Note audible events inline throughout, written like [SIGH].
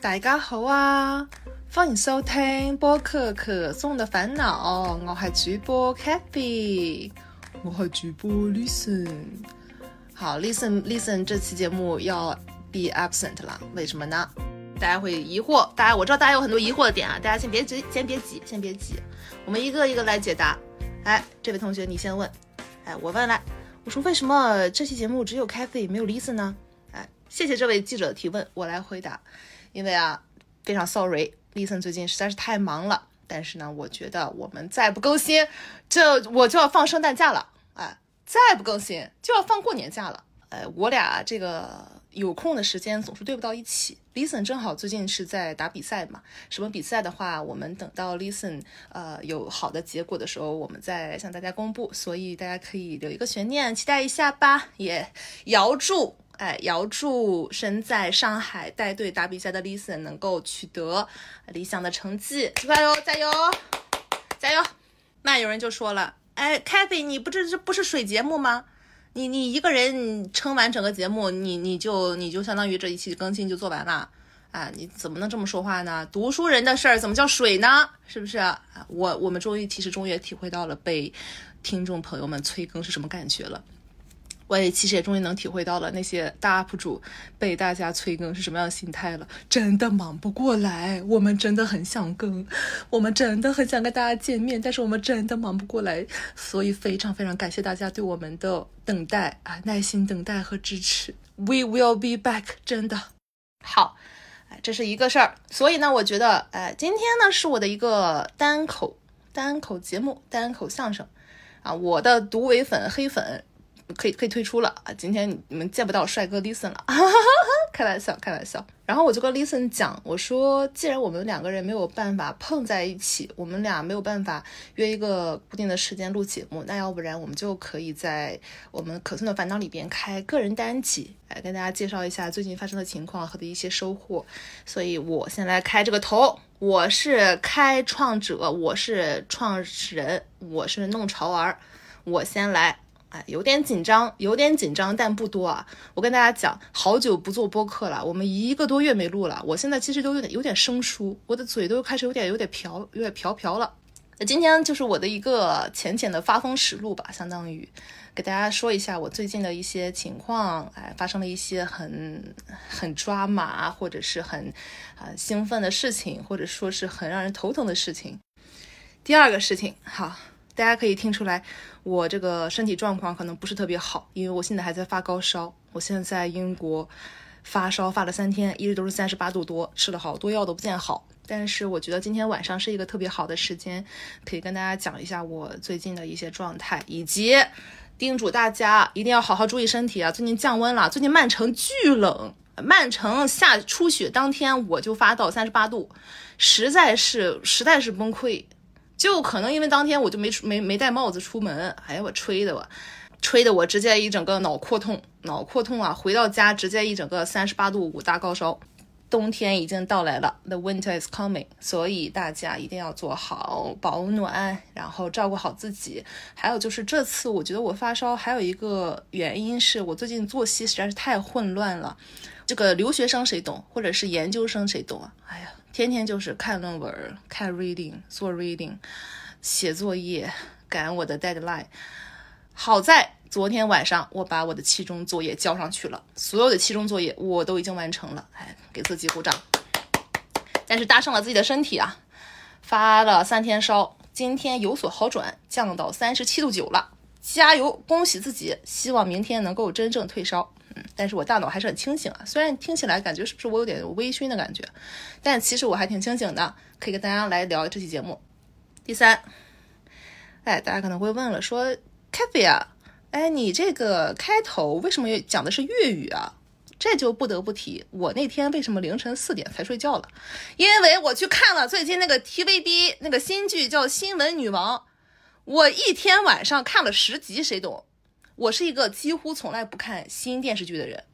大家好啊！歡迎收聽播客可頌的煩惱，我係主播 Kathy，我係主播 Listen。好，Listen Listen，這期節目要 be absent 啦，為什麼呢？大家會疑惑，大家我知道大家有很多疑惑的點啊，大家先別急，先別急，先別急，我們一個一個來解答。哎，這位同學你先問，哎，我問來，我說為什麼這期節目只有 Kathy 沒有 Listen 呢？哎，謝謝這位記者的提問，我來回答。因为啊，非常 sorry，Listen 最近实在是太忙了。但是呢，我觉得我们再不更新，這我就要放圣诞假了。哎，再不更新就要放过年假了。哎，我俩这个有空的时间总是对不到一起。Listen 正好最近是在打比赛嘛，什么比赛的话，我们等到 Listen 呃有好的结果的时候，我们再向大家公布。所以大家可以留一个悬念，期待一下吧。也遥祝。哎，遙祝身在上海带队打比赛的 Listen 能够取得理想的成绩，加油加油加油！那有人就说了，哎，Kathy，你不这这不是水节目吗？你你一个人撑完整个节目，你你就你就相当于这一期更新就做完了啊？你怎么能这么说话呢？读书人的事儿怎么叫水呢？是不是？我我们终于其实终于也體會到了被听众朋友们催更是什么感觉了。我也其实也终于能体会到了那些大 UP 主被大家催更是什么样的心态了，真的忙不过来。我们真的很想更，我们真的很想跟大家见面，但是我们真的忙不过来，所以非常非常感谢大家对我们的等待啊，耐心等待和支持。We will be back，真的好，这，是一个事儿。所以呢，我觉得，哎，今天呢是我的一个单口单口节目，单口相声啊，我的毒唯粉黑粉。可以可以退出了啊！今天你们见不到帅哥 Listen 了，[LAUGHS] 开玩笑开玩笑。然后我就跟 Listen 讲，我说既然我们两个人没有办法碰在一起，我们俩没有办法约一个固定的时间录节目，那要不然我们就可以在我们可颂的烦恼里边开个人单集，来跟大家介绍一下最近发生的情况和的一些收获。所以我先来开这个头，我是开创者，我是创始人，我是弄潮儿，我先来。哎，有点紧张，有点紧张，但不多啊。我跟大家讲，好久不做播客了，我们一个多月没录了。我现在其实都有点有点生疏，我的嘴都开始有点有点瓢，有点瓢瓢了。那今天就是我的一个浅浅的发疯实录吧，相当于给大家说一下我最近的一些情况。哎，发生了一些很很抓马或者是很啊兴奋的事情，或者说是很让人头疼的事情。第二个事情，好。大家可以听出来，我这个身体状况可能不是特别好，因为我现在还在发高烧。我现在在英国，发烧发了三天，一直都是三十八度多，吃了好多药都不见好。但是我觉得今天晚上是一个特别好的时间，可以跟大家讲一下我最近的一些状态，以及叮嘱大家一定要好好注意身体啊！最近降温了，最近曼城巨冷，曼城下初雪当天我就发到三十八度，实在是实在是崩溃就可能因为当天我就没出没没戴帽子出门，哎呀，我吹的我，吹的我直接一整个脑阔痛，脑阔痛啊！回到家直接一整个三十八度五大高烧。冬天已经到来了，The winter is coming，所以大家一定要做好保暖，然后照顾好自己。还有就是这次我觉得我发烧还有一个原因是我最近作息实在是太混乱了。这个留学生谁懂，或者是研究生谁懂啊？哎呀。天天就是看论文、看 reading、做 reading、写作业、赶我的 deadline。好在昨天晚上我把我的期中作业交上去了，所有的期中作业我都已经完成了，哎，给自己鼓掌。但是搭上了自己的身体啊，发了三天烧，今天有所好转，降到三十七度九了，加油，恭喜自己，希望明天能够真正退烧。嗯，但是我大脑还是很清醒啊，虽然听起来感觉是不是我有点微醺的感觉，但其实我还挺清醒的，可以跟大家来聊这期节目。第三，哎，大家可能会问了，说 Kathy 啊，哎，你这个开头为什么讲的是粤语啊？这就不得不提我那天为什么凌晨四点才睡觉了，因为我去看了最近那个 TVB 那个新剧叫《新闻女王》，我一天晚上看了十集，谁懂？我是一个几乎从来不看新电视剧的人，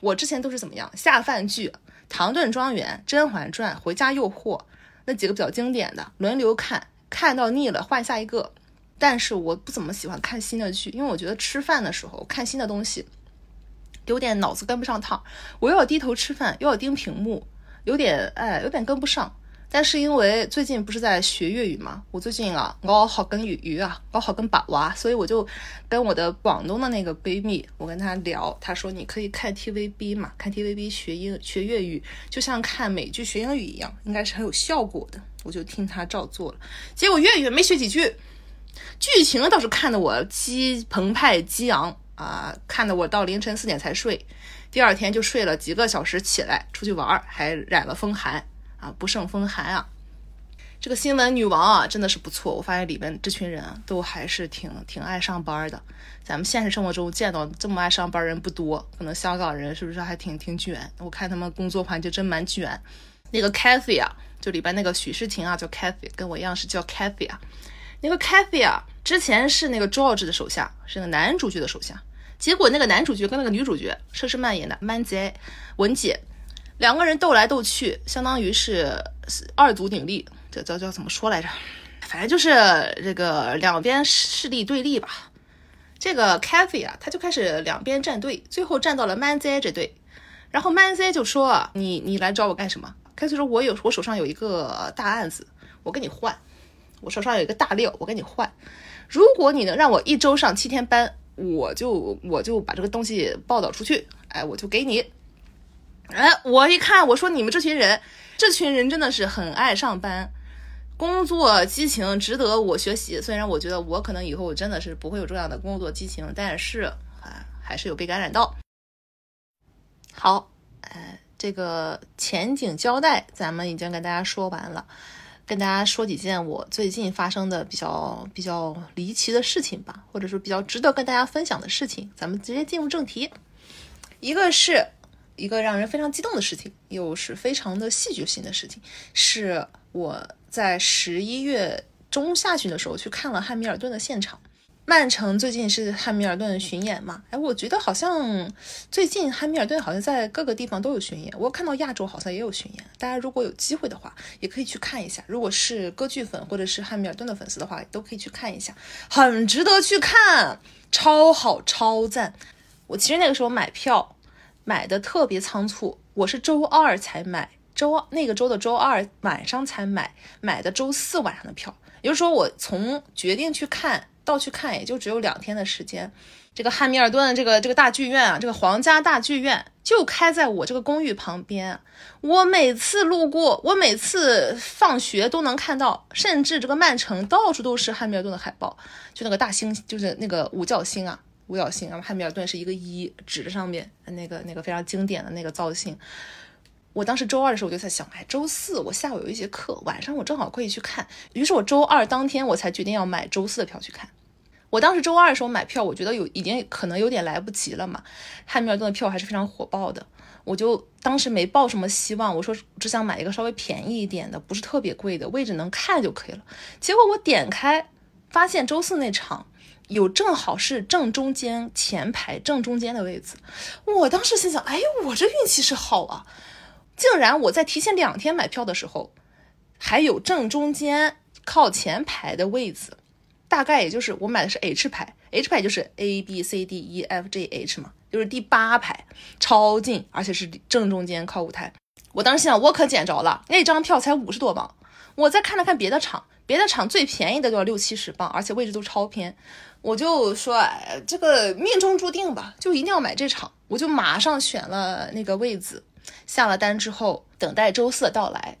我之前都是怎么样下饭剧，《唐顿庄园》、《甄嬛传》、《回家诱惑》那几个比较经典的轮流看，看到腻了换下一个。但是我不怎么喜欢看新的剧，因为我觉得吃饭的时候看新的东西有点脑子跟不上趟，我又要低头吃饭，又要盯屏幕，有点哎，有点跟不上。但是因为最近不是在学粤语嘛，我最近啊，我好跟粤语啊，我好跟把娃，所以我就跟我的广东的那个闺蜜，我跟她聊，她说你可以看 TVB 嘛，看 TVB 学英学粤语，就像看美剧学英语一样，应该是很有效果的。我就听她照做了，结果粤语没学几句，剧情倒是看得我激澎湃激昂啊，看得我到凌晨四点才睡，第二天就睡了几个小时，起来出去玩，还染了风寒。啊，不胜风寒啊！这个新闻女王啊，真的是不错。我发现里面这群人，都还是挺挺爱上班的。咱们现实生活中见到这么爱上班人不多，可能香港人是不是还挺挺卷？我看他们工作环境真蛮卷。那个 Cathy 啊，就里边那个许诗婷啊，叫 Cathy，跟我一样是叫 Cathy 啊。那个 Cathy 啊，之前是那个 George 的手下，是那个男主角的手下。结果那个男主角跟那个女主角佘诗曼演的曼姐文姐。两个人斗来斗去，相当于是二足鼎立，这叫叫怎么说来着？反正就是这个两边势力对立吧。这个 Kathy 啊，他就开始两边站队，最后站到了 Manzi 这队。然后 Manzi 就说：“你你来找我干什么？”Kathy 说：“我有我手上有一个大案子，我跟你换。我手上有一个大料，我跟你换。如果你能让我一周上七天班，我就我就把这个东西报道出去，哎，我就给你。”哎，我一看，我说你们这群人，这群人真的是很爱上班，工作激情值得我学习。虽然我觉得我可能以后真的是不会有这样的工作激情，但是啊，还是有被感染到。好，哎，这个前景交代咱们已经跟大家说完了，跟大家说几件我最近发生的比较比较离奇的事情吧，或者说比较值得跟大家分享的事情。咱们直接进入正题，一个是。一个让人非常激动的事情，又是非常的戏剧性的事情，是我在十一月中下旬的时候去看了汉密尔顿的现场。曼城最近是汉密尔顿巡演嘛？哎，我觉得好像最近汉密尔顿好像在各个地方都有巡演。我看到亚洲好像也有巡演，大家如果有机会的话，也可以去看一下。如果是歌剧粉或者是汉密尔顿的粉丝的话，都可以去看一下，很值得去看，超好超赞。我其实那个时候买票。买的特别仓促，我是周二才买，周那个周的周二晚上才买，买的周四晚上的票，也就是说我从决定去看到去看也就只有两天的时间。这个汉密尔顿这个这个大剧院啊，这个皇家大剧院就开在我这个公寓旁边，我每次路过，我每次放学都能看到，甚至这个曼城到处都是汉密尔顿的海报，就那个大星，就是那个五角星啊。五角星，然后汉密尔顿是一个一指着上面那个那个非常经典的那个造型。我当时周二的时候我就在想，哎，周四我下午有一节课，晚上我正好可以去看。于是我周二当天我才决定要买周四的票去看。我当时周二的时候买票，我觉得有已经可能有点来不及了嘛。汉密尔顿的票还是非常火爆的，我就当时没抱什么希望，我说只想买一个稍微便宜一点的，不是特别贵的，位置能看就可以了。结果我点开发现周四那场。有正好是正中间前排正中间的位置，我当时心想，哎，我这运气是好啊，竟然我在提前两天买票的时候，还有正中间靠前排的位置，大概也就是我买的是 H 排，H 排就是 A B C D E F G H 嘛，就是第八排，超近，而且是正中间靠舞台。我当时心想，我可捡着了，那张票才五十多磅。我再看了看别的场，别的场最便宜的都要六七十磅，而且位置都超偏。我就说，哎，这个命中注定吧，就一定要买这场。我就马上选了那个位子，下了单之后，等待周四的到来。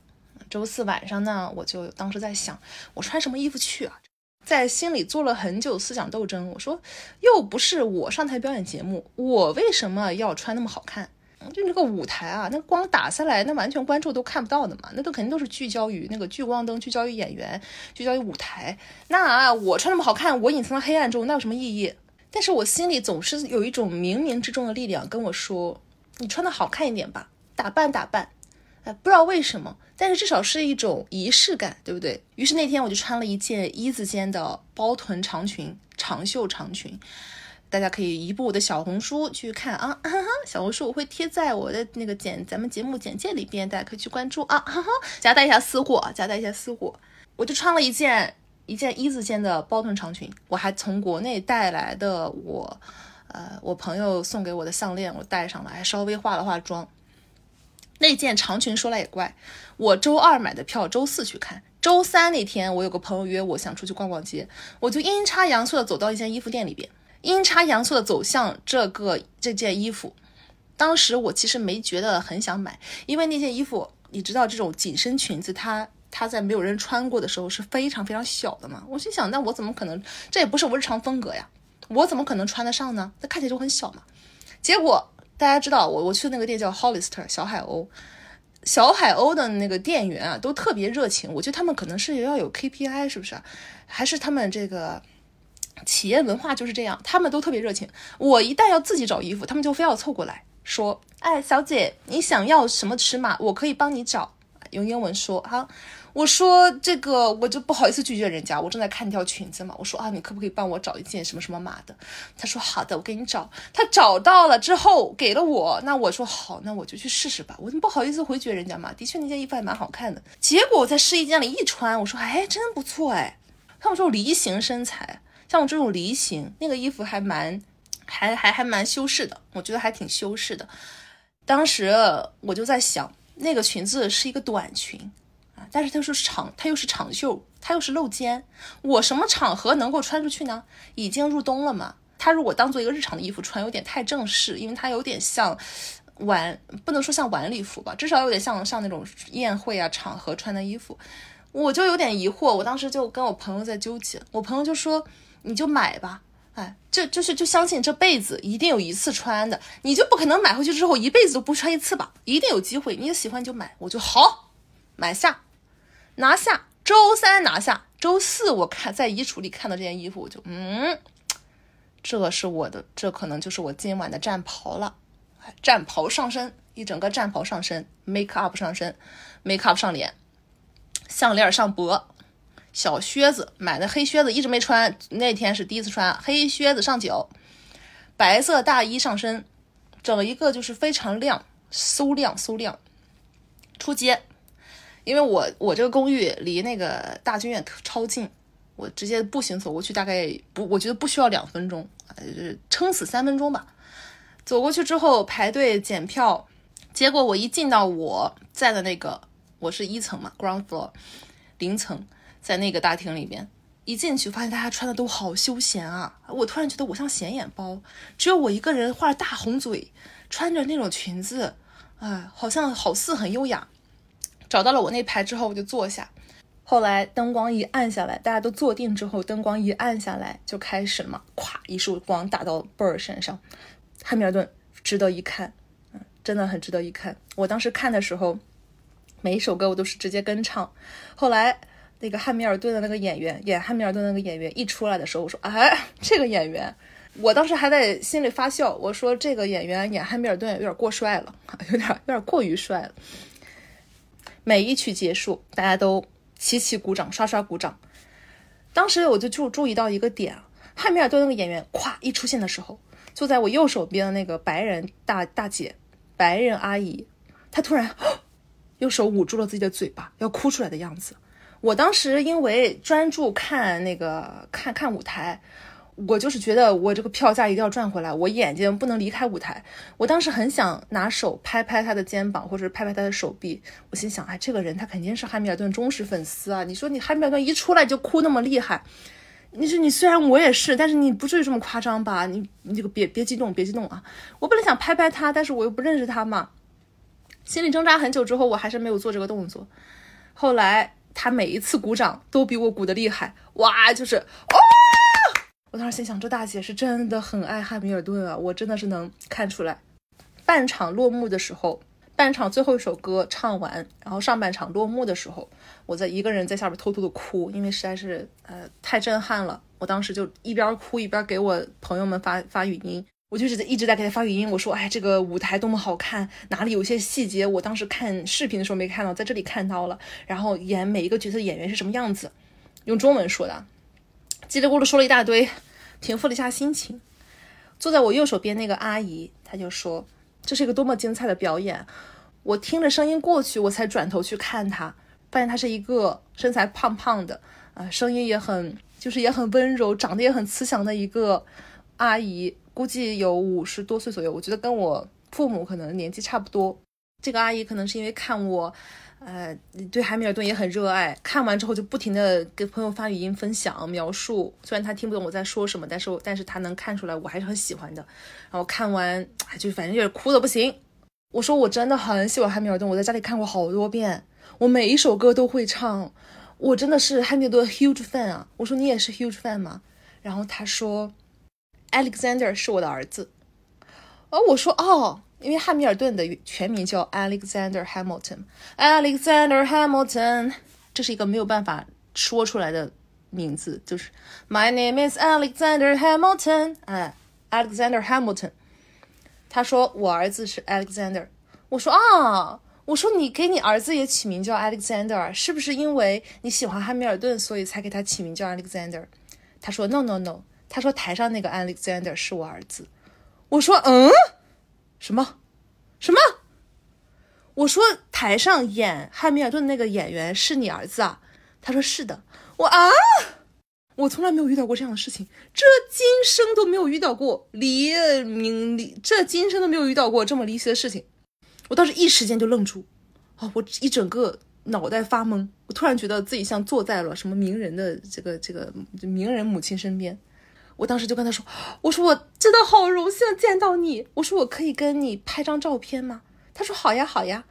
周四晚上呢，我就当时在想，我穿什么衣服去啊？在心里做了很久思想斗争。我说，又不是我上台表演节目，我为什么要穿那么好看？就那个舞台啊，那光打下来，那完全观众都看不到的嘛，那都肯定都是聚焦于那个聚光灯，聚焦于演员，聚焦于舞台。那我穿那么好看，我隐藏在黑暗中，那有什么意义？但是我心里总是有一种冥冥之中的力量跟我说，你穿的好看一点吧，打扮打扮。哎，不知道为什么，但是至少是一种仪式感，对不对？于是那天我就穿了一件一字肩的包臀长裙，长袖长裙。大家可以移步我的小红书去看啊，[LAUGHS] 哈哈小红书我会贴在我的那个简咱们节目简介里边，大家可以去关注啊，[LAUGHS] 哈哈夹带一下私货，夹带一下私货。我就穿了一件一件一字肩的包臀长裙，我还从国内带来的我，呃，我朋友送给我的项链我戴上了，还稍微化了化妆。那件长裙说来也怪，我周二买的票，周四去看。周三那天，我有个朋友约我，想出去逛逛街，我就阴差阳错的走到一间衣服店里边，阴差阳错的走向这个这件衣服。当时我其实没觉得很想买，因为那件衣服，你知道这种紧身裙子，它它在没有人穿过的时候是非常非常小的嘛。我心想，那我怎么可能？这也不是我日常风格呀，我怎么可能穿得上呢？那看起来就很小嘛。结果大家知道，我我去的那个店叫 Hollister 小海鸥。小海鸥的那个店员啊，都特别热情。我觉得他们可能是要有 KPI，是不是？还是他们这个企业文化就是这样？他们都特别热情。我一旦要自己找衣服，他们就非要凑过来说：“哎，小姐，你想要什么尺码？我可以帮你找。”用英文说哈。我说这个我就不好意思拒绝人家，我正在看一条裙子嘛。我说啊，你可不可以帮我找一件什么什么码的？他说好的，我给你找。他找到了之后给了我，那我说好，那我就去试试吧。我怎么不好意思回绝人家嘛。的确那件衣服还蛮好看的。结果我在试衣间里一穿，我说哎，真不错哎。他们说梨形身材，像我这种梨形，那个衣服还蛮还还还蛮修饰的，我觉得还挺修饰的。当时我就在想，那个裙子是一个短裙啊。但是它是长，它又是长袖，它又是露肩，我什么场合能够穿出去呢？已经入冬了嘛，它如果当做一个日常的衣服穿，有点太正式，因为它有点像晚，不能说像晚礼服吧，至少有点像像那种宴会啊场合穿的衣服，我就有点疑惑，我当时就跟我朋友在纠结，我朋友就说你就买吧，哎，就就是就相信这辈子一定有一次穿的，你就不可能买回去之后一辈子都不穿一次吧，一定有机会，你喜欢就买，我就好买下。拿下，周三拿下，周四我看在衣橱里看到这件衣服，我就嗯，这是我的，这可能就是我今晚的战袍了。战袍上身，一整个战袍上身，make up 上身，make up 上脸，项链上脖，小靴子买的黑靴子一直没穿，那天是第一次穿黑靴子上脚，白色大衣上身，整一个就是非常亮，馊亮馊亮，出街。因为我我这个公寓离那个大剧院超近，我直接步行走过去大概不，我觉得不需要两分钟，呃，撑死三分钟吧。走过去之后排队检票，结果我一进到我在的那个，我是一层嘛，ground floor，零层，在那个大厅里边，一进去发现大家穿的都好休闲啊，我突然觉得我像显眼包，只有我一个人画着大红嘴，穿着那种裙子，哎，好像好似很优雅。找到了我那排之后，我就坐下。后来灯光一暗下来，大家都坐定之后，灯光一暗下来，就开始嘛。咵，一束光打到贝尔身上，汉密尔顿值得一看，嗯，真的很值得一看。我当时看的时候，每一首歌我都是直接跟唱。后来那个汉密尔顿的那个演员演汉密尔顿那个演员一出来的时候，我说：“哎，这个演员。”我当时还在心里发笑，我说：“这个演员演汉密尔顿有点过帅了，[LAUGHS] 有点有点过于帅了。”每一曲结束，大家都齐齐鼓掌，刷刷鼓掌。当时我就注注意到一个点，汉密尔顿那个演员咵一出现的时候，坐在我右手边的那个白人大大姐，白人阿姨，她突然 [GASPS] 用手捂住了自己的嘴巴，要哭出来的样子。我当时因为专注看那个看看舞台。我就是觉得我这个票价一定要赚回来，我眼睛不能离开舞台。我当时很想拿手拍拍他的肩膀，或者是拍拍他的手臂。我心想，哎，这个人他肯定是汉密尔顿忠实粉丝啊！你说你汉密尔顿一出来就哭那么厉害，你说你虽然我也是，但是你不至于这么夸张吧？你你这个别别激动，别激动啊！我本来想拍拍他，但是我又不认识他嘛，心里挣扎很久之后，我还是没有做这个动作。后来他每一次鼓掌都比我鼓的厉害，哇，就是哦。我当时心想，这大姐是真的很爱汉密尔顿啊！我真的是能看出来。半场落幕的时候，半场最后一首歌唱完，然后上半场落幕的时候，我在一个人在下边偷偷的哭，因为实在是呃太震撼了。我当时就一边哭一边给我朋友们发发语音，我就一直一直在给他发语音。我说，哎，这个舞台多么好看，哪里有些细节我当时看视频的时候没看到，在这里看到了。然后演每一个角色演员是什么样子，用中文说的。叽里咕噜说了一大堆，平复了一下心情。坐在我右手边那个阿姨，她就说：“这是一个多么精彩的表演！”我听着声音过去，我才转头去看她，发现她是一个身材胖胖的，啊，声音也很，就是也很温柔，长得也很慈祥的一个阿姨，估计有五十多岁左右。我觉得跟我父母可能年纪差不多。这个阿姨可能是因为看我，呃，对汉密尔顿也很热爱，看完之后就不停的给朋友发语音分享描述。虽然她听不懂我在说什么，但是但是她能看出来我还是很喜欢的。然后看完，就反正有点哭的不行。我说我真的很喜欢汉密尔顿，我在家里看过好多遍，我每一首歌都会唱。我真的是汉密尔顿 huge fan 啊！我说你也是 huge fan 吗？然后他说，Alexander 是我的儿子。哦，我说哦，因为汉密尔顿的全名叫 Alexander Hamilton，Alexander Hamilton，这是一个没有办法说出来的名字，就是 My name is Alexander Hamilton，哎，Alexander Hamilton。他说我儿子是 Alexander。我说啊。我说你给你儿子也起名叫 Alexander，是不是因为你喜欢汉密尔顿，所以才给他起名叫 Alexander？他说 No No No，他说台上那个 Alexander 是我儿子。我说嗯，什么什么？我说台上演汉密尔顿那个演员是你儿子啊？他说是的。我啊，我从来没有遇到过这样的事情，这今生都没有遇到过离明离，这今生都没有遇到过这么离奇的事情。我当时一时间就愣住，啊，我一整个脑袋发懵。我突然觉得自己像坐在了什么名人的这个这个名人母亲身边。我当时就跟他说：“我说我真的好荣幸见到你。我说我可以跟你拍张照片吗？”他说：“好呀，好呀。”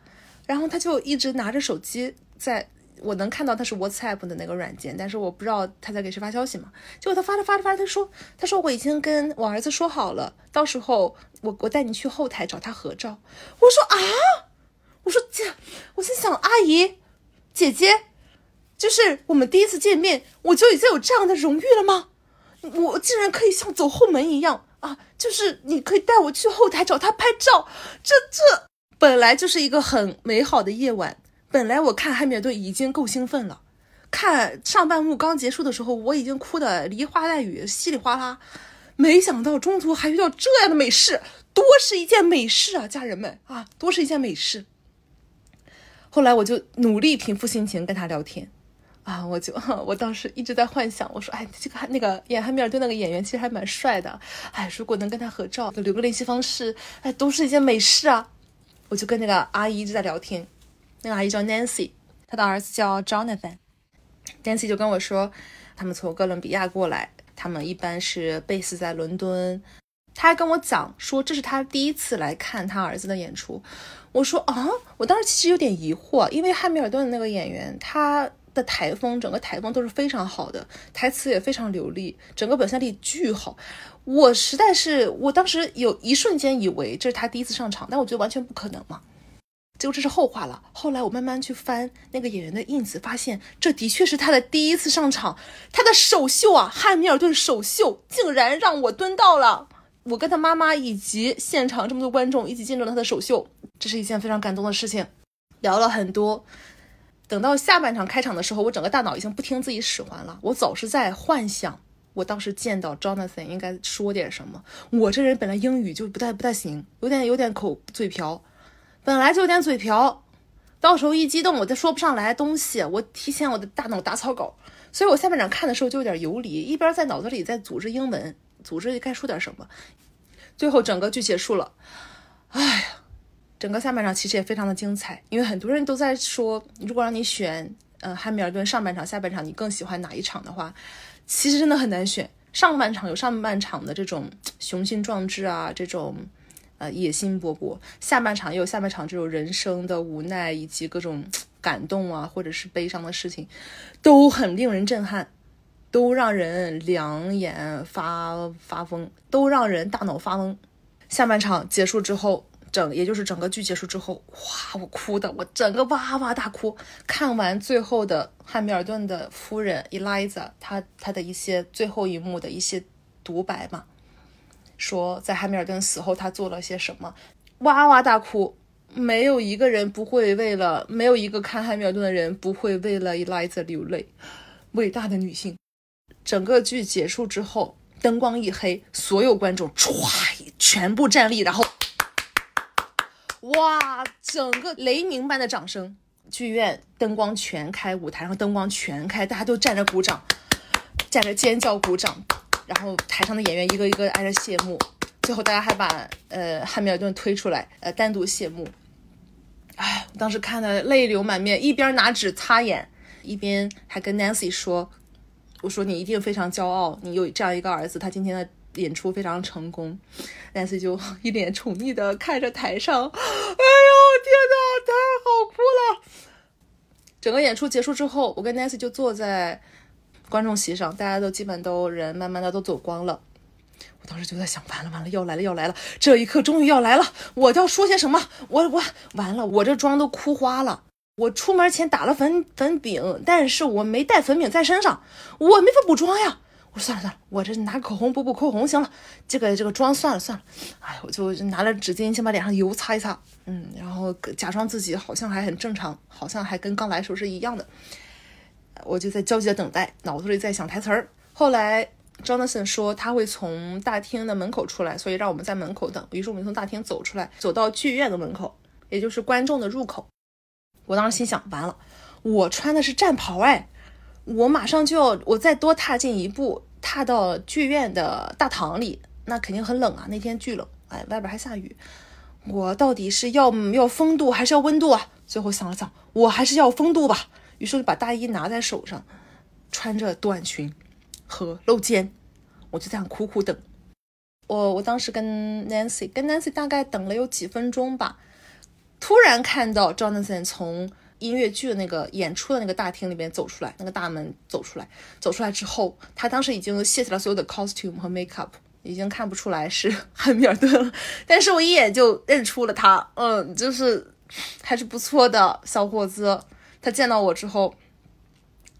然后他就一直拿着手机，在我能看到他是 WhatsApp 的那个软件，但是我不知道他在给谁发消息嘛。结果他发着发着发着，他说：“他说我已经跟我儿子说好了，到时候。”我我带你去后台找他合照。我说啊，我说姐，我心想阿姨，姐姐，就是我们第一次见面，我就已经有这样的荣誉了吗？我竟然可以像走后门一样啊！就是你可以带我去后台找他拍照，这这本来就是一个很美好的夜晚。本来我看汉密尔顿已经够兴奋了，看上半幕刚结束的时候，我已经哭的梨花带雨，稀里哗啦。没想到中途还遇到这样的美事，多是一件美事啊，家人们啊，多是一件美事。后来我就努力平复心情跟他聊天，啊，我就 [LAUGHS] 我当时一直在幻想，我说，哎，这个那个演汉密尔顿那个演员其实还蛮帅的，哎，如果能跟他合照，留个联系方式，哎，都是一件美事啊。我就跟那个阿姨一直在聊天，那个阿姨叫 Nancy，她的儿子叫 Jonathan，Nancy 就跟我说，他们从哥伦比亚过来。他们一般是 base 在伦敦，他还跟我讲说这是他第一次来看他儿子的演出。我说啊，我当时其实有点疑惑，因为汉密尔顿的那个演员，他的台风整个台风都是非常好的，台词也非常流利，整个表现力巨好。我实在是，我当时有一瞬间以为这是他第一次上场，但我觉得完全不可能嘛。结果这是后话了。后来我慢慢去翻那个演员的印子，发现这的确是他的第一次上场，他的首秀啊，汉密尔顿首秀竟然让我蹲到了。我跟他妈妈以及现场这么多观众一起见证了他的首秀，这是一件非常感动的事情。聊了很多，等到下半场开场的时候，我整个大脑已经不听自己使唤了，我总是在幻想，我当时见到 Jonathan 应该说点什么。我这人本来英语就不太不太行，有点有点口嘴瓢。本来就有点嘴瓢，到时候一激动，我再说不上来东西。我提前我的大脑打草稿，所以我下半场看的时候就有点游离，一边在脑子里在组织英文，组织该说点什么。最后整个剧结束了，哎呀，整个下半场其实也非常的精彩，因为很多人都在说，如果让你选，呃，汉密尔顿上半场、下半场，你更喜欢哪一场的话，其实真的很难选。上半场有上半场的这种雄心壮志啊，这种。呃，野心勃勃。下半场也有下半场这种人生的无奈以及各种感动啊，或者是悲伤的事情，都很令人震撼，都让人两眼发发疯，都让人大脑发懵。下半场结束之后，整也就是整个剧结束之后，哇，我哭的，我整个哇哇大哭。看完最后的汉密尔顿的夫人 Eliza，她她的一些最后一幕的一些独白嘛。说在汉密尔顿死后他做了些什么，哇哇大哭，没有一个人不会为了，没有一个看汉密尔顿的人不会为了 Eliza 流泪，伟大的女性。整个剧结束之后，灯光一黑，所有观众唰全部站立，然后，哇，整个雷鸣般的掌声，剧院灯光全开，舞台上灯光全开，大家都站着鼓掌，站着尖叫鼓掌。然后台上的演员一个一个挨着谢幕，最后大家还把呃汉密尔顿推出来，呃单独谢幕。哎，我当时看的泪流满面，一边拿纸擦眼，一边还跟 Nancy 说：“我说你一定非常骄傲，你有这样一个儿子，他今天的演出非常成功。”Nancy 就一脸宠溺的看着台上，哎呦天哪，太好哭了！整个演出结束之后，我跟 Nancy 就坐在观众席上，大家都基本都人慢慢的都走光了。我当时就在想，完了完了，要来了要来了，这一刻终于要来了，我要说些什么？我我完了，我这妆都哭花了。我出门前打了粉粉饼，但是我没带粉饼在身上，我没法补妆呀。算了算了，我这拿口红补补口红行了。这个这个妆算了算了，哎，我就拿了纸巾先把脸上油擦一擦，嗯，然后假装自己好像还很正常，好像还跟刚来时候是一样的。我就在焦急的等待，脑子里在想台词儿。后来 Jonathan 说他会从大厅的门口出来，所以让我们在门口等。于是我们从大厅走出来，走到剧院的门口，也就是观众的入口。我当时心想，完了，我穿的是战袍哎。我马上就要，我再多踏进一步，踏到剧院的大堂里，那肯定很冷啊！那天巨冷，哎，外边还下雨。我到底是要要风度还是要温度啊？最后想了想，我还是要风度吧。于是就把大衣拿在手上，穿着短裙和露肩，我就这样苦苦等。我我当时跟 Nancy 跟 Nancy 大概等了有几分钟吧，突然看到 Jonathan 从。音乐剧的那个演出的那个大厅里边走出来，那个大门走出来，走出来之后，他当时已经卸下了所有的 costume 和 makeup，已经看不出来是汉密尔顿了。但是我一眼就认出了他，嗯，就是还是不错的小伙子。他见到我之后，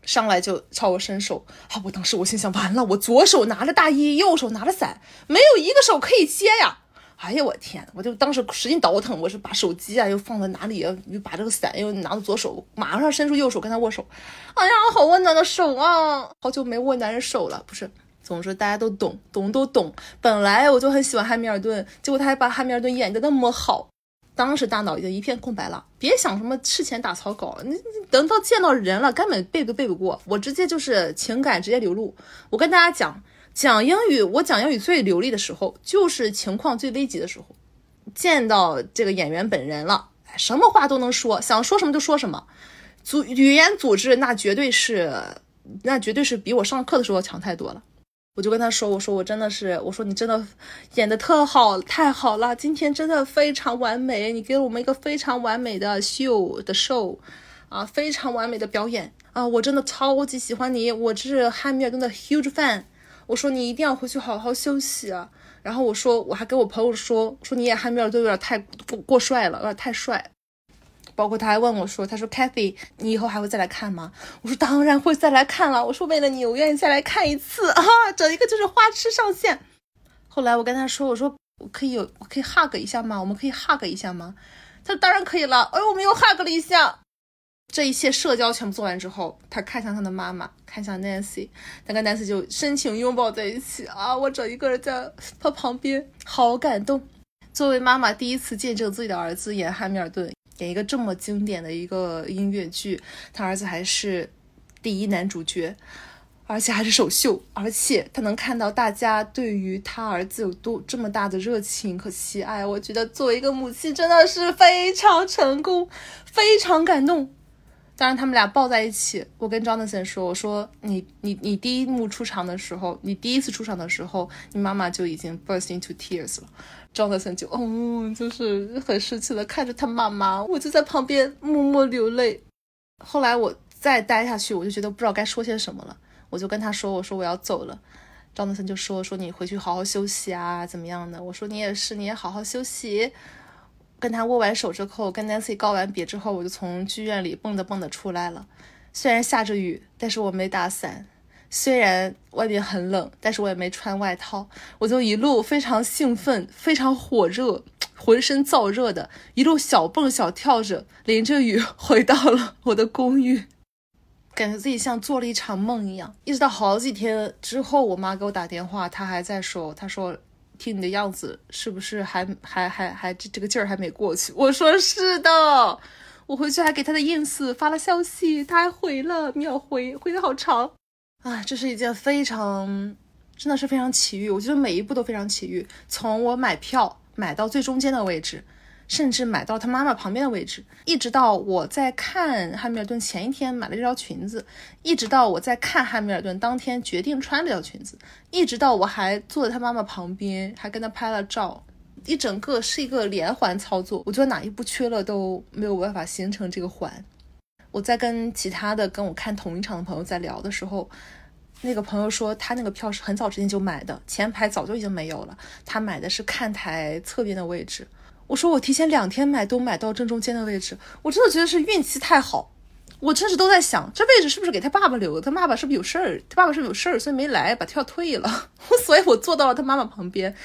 上来就朝我伸手，啊！我当时我心想，完了，我左手拿着大衣，右手拿着伞，没有一个手可以接呀。哎呀，我天我就当时使劲倒腾，我是把手机啊又放在哪里？又把这个伞又拿到左手，马上伸出右手跟他握手。哎呀，好温暖的手啊！好久没握男人手了，不是？总之大家都懂，懂都懂。本来我就很喜欢汉密尔顿，结果他还把汉密尔顿演得那么好，当时大脑已经一片空白了。别想什么事前打草稿，你等到见到人了，根本背都背不过。我直接就是情感直接流露。我跟大家讲。讲英语，我讲英语最流利的时候，就是情况最危急的时候，见到这个演员本人了，什么话都能说，想说什么就说什么，组语言组织那绝对是，那绝对是比我上课的时候强太多了。我就跟他说，我说我真的是，我说你真的演的特好，太好了，今天真的非常完美，你给了我们一个非常完美的秀的 show，啊，非常完美的表演啊，我真的超级喜欢你，我是汉密尔顿的 huge fan。我说你一定要回去好好休息啊！然后我说我还跟我朋友说，说你演汉密尔顿有点太过过帅了，有点太帅。包括他还问我说，他说 Kathy，你以后还会再来看吗？我说当然会再来看了。我说为了你，我愿意再来看一次啊！整一个就是花痴上线。后来我跟他说，我说我可以有，我可以 hug 一下吗？我们可以 hug 一下吗？他说当然可以了。哎，我们又 hug 了一下。这一切社交全部做完之后，他看向他的妈妈，看向 Nancy，他跟 Nancy 就深情拥抱在一起啊！我整一个人在他旁边，好感动。作为妈妈第一次见证自己的儿子演汉密尔顿，演一个这么经典的一个音乐剧，他儿子还是第一男主角，而且还是首秀，而且他能看到大家对于他儿子有多这么大的热情和喜爱，我觉得作为一个母亲真的是非常成功，非常感动。当然，他们俩抱在一起。我跟 Jonathan 说：“我说你你你第一幕出场的时候，你第一次出场的时候，你妈妈就已经 burst into tears 了。”Jonathan 就哦，就是很生气的看着他妈妈，我就在旁边默默流泪。后来我再待下去，我就觉得不知道该说些什么了，我就跟他说：“我说我要走了。”Jonathan 就说：“说你回去好好休息啊，怎么样的？”我说：“你也是，你也好好休息。”跟他握完手之后，跟 Nancy 告完别之后，我就从剧院里蹦跶蹦跶出来了。虽然下着雨，但是我没打伞；虽然外面很冷，但是我也没穿外套。我就一路非常兴奋，非常火热，浑身燥热的，一路小蹦小跳着，淋着雨 [LAUGHS] 回到了我的公寓，感觉自己像做了一场梦一样。一直到好几天之后，我妈给我打电话，她还在说，她说。听你的样子，是不是还还还还这这个劲儿还没过去？我说是的，我回去还给他的 ins 发了消息，他还回了，秒回，回的好长啊！这是一件非常，真的是非常奇遇，我觉得每一步都非常奇遇。从我买票买到最中间的位置，甚至买到他妈妈旁边的位置。一直到我在看汉密尔顿前一天买了这条裙子，一直到我在看汉密尔顿当天决定穿这条裙子，一直到我还坐在他妈妈旁边，还跟他拍了照，一整个是一个连环操作。我觉得哪一步缺了都没有办法形成这个环。我在跟其他的跟我看同一场的朋友在聊的时候。那个朋友说，他那个票是很早之前就买的，前排早就已经没有了。他买的是看台侧边的位置。我说我提前两天买都买到正中间的位置，我真的觉得是运气太好。我甚至都在想，这位置是不是给他爸爸留的？他爸爸是不是有事儿？他爸爸是不是有事儿，所以没来，把票退了。[LAUGHS] 所以我坐到了他妈妈旁边，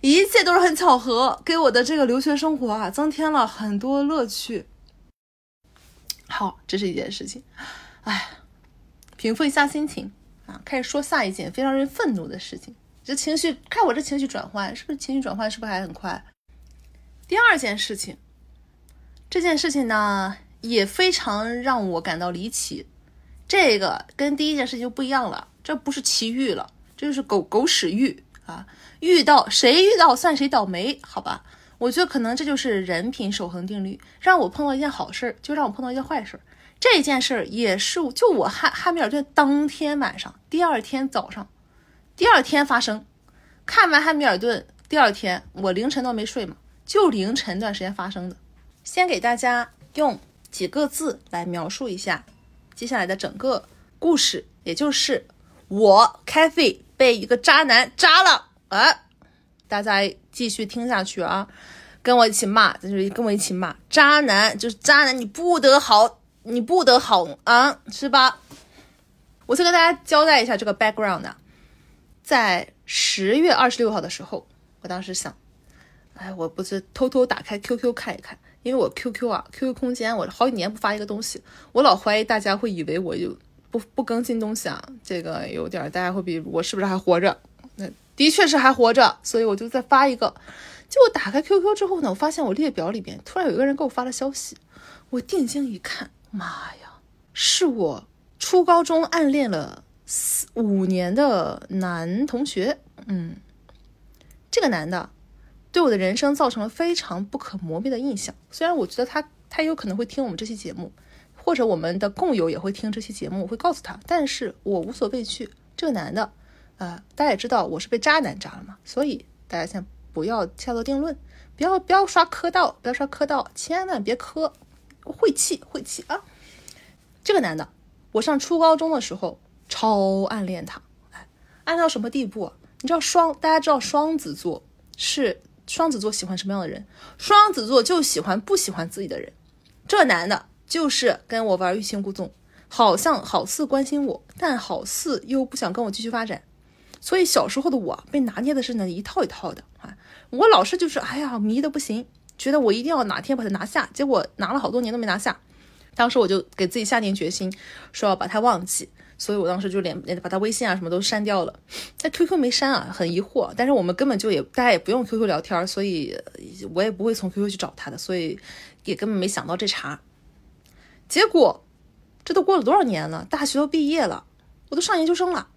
一切都是很巧合，给我的这个留学生活啊增添了很多乐趣。好，这是一件事情。哎，平复一下心情。啊，开始说下一件非常让人愤怒的事情。这情绪，看我这情绪转换，是不是情绪转换是不是还很快？第二件事情，这件事情呢也非常让我感到离奇。这个跟第一件事情就不一样了，这不是奇遇了，这就是狗狗屎遇啊！遇到谁遇到算谁倒霉，好吧？我觉得可能这就是人品守恒定律，让我碰到一件好事儿，就让我碰到一件坏事儿。这件事儿也是，就我汉汉密尔顿当天晚上，第二天早上，第二天发生。看完汉密尔顿，第二天我凌晨都没睡嘛，就凌晨段时间发生的。先给大家用几个字来描述一下接下来的整个故事，也就是我 Kathy 被一个渣男渣了啊！大家继续听下去啊，跟我一起骂，就是跟我一起骂渣男，就是渣男，你不得好。你不得好啊，是吧？我先跟大家交代一下这个 background 啊，在十月二十六号的时候，我当时想，哎，我不是偷偷打开 QQ 看一看，因为我 QQ 啊，QQ 空间我好几年不发一个东西，我老怀疑大家会以为我有不不更新东西啊，这个有点大家会比我是不是还活着？那的确是还活着，所以我就再发一个。结果打开 QQ 之后呢，我发现我列表里边突然有一个人给我发了消息，我定睛一看。妈呀，是我初高中暗恋了四五年的男同学，嗯，这个男的对我的人生造成了非常不可磨灭的印象。虽然我觉得他他有可能会听我们这期节目，或者我们的共友也会听这期节目，我会告诉他，但是我无所畏惧。这个男的，呃，大家也知道我是被渣男渣了嘛，所以大家先不要下做定论，不要不要刷磕到，不要刷磕到，千万别磕。晦气，晦气啊！这个男的，我上初高中的时候超暗恋他，哎，暗到什么地步？你知道双，大家知道双子座是双子座喜欢什么样的人？双子座就喜欢不喜欢自己的人。这男的就是跟我玩欲擒故纵，好像好似关心我，但好似又不想跟我继续发展。所以小时候的我被拿捏的是那一套一套的啊！我老是就是哎呀迷的不行。觉得我一定要哪天把它拿下，结果拿了好多年都没拿下。当时我就给自己下定决心，说要把它忘记。所以我当时就连连把他微信啊什么都删掉了。但 QQ 没删啊，很疑惑。但是我们根本就也大家也不用 QQ 聊天，所以我也不会从 QQ 去找他的，所以也根本没想到这茬。结果这都过了多少年了？大学都毕业了，我都上研究生了，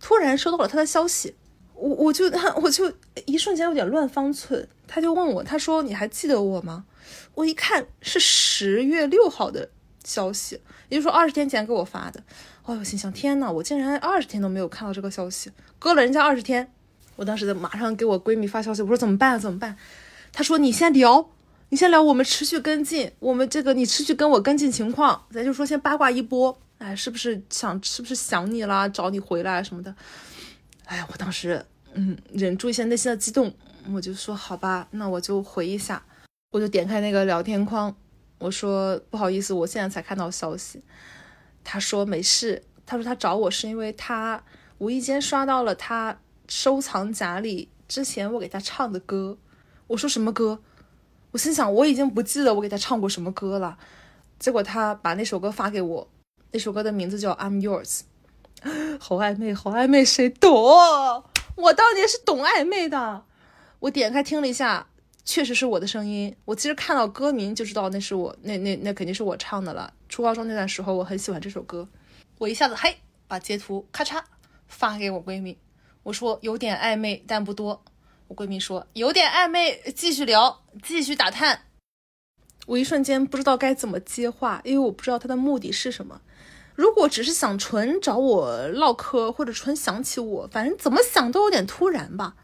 突然收到了他的消息。我我就 [LAUGHS] 我就一瞬间有点乱方寸，他就问我，他说你还记得我吗？我一看是十月六号的消息，也就是说二十天前给我发的。哦，我心想天呐，我竟然二十天都没有看到这个消息，隔了人家二十天。我当时就马上给我闺蜜发消息，我说怎么办？怎么办？她说你先聊，你先聊，我们持续跟进，我们这个你持续跟我跟进情况，咱就说先八卦一波，哎，是不是想是不是想你啦，找你回来什么的？哎，我当时。嗯，忍住一下内心的激动，我就说好吧，那我就回一下，我就点开那个聊天框，我说不好意思，我现在才看到消息。他说没事，他说他找我是因为他无意间刷到了他收藏夹里之前我给他唱的歌。我说什么歌？我心想我已经不记得我给他唱过什么歌了。结果他把那首歌发给我，那首歌的名字叫 I'm Yours，好暧昧，好暧昧，谁懂？我当年是懂暧昧的，我点开听了一下，确实是我的声音。我其实看到歌名就知道那是我，那那那肯定是我唱的了。初高中那段时候，我很喜欢这首歌，我一下子嘿把截图咔嚓发给我闺蜜，我说有点暧昧，但不多。我闺蜜说有点暧昧，继续聊，继续打探。我一瞬间不知道该怎么接话，因为我不知道他的目的是什么。如果只是想纯找我唠嗑，或者纯想起我，反正怎么想都有点突然吧。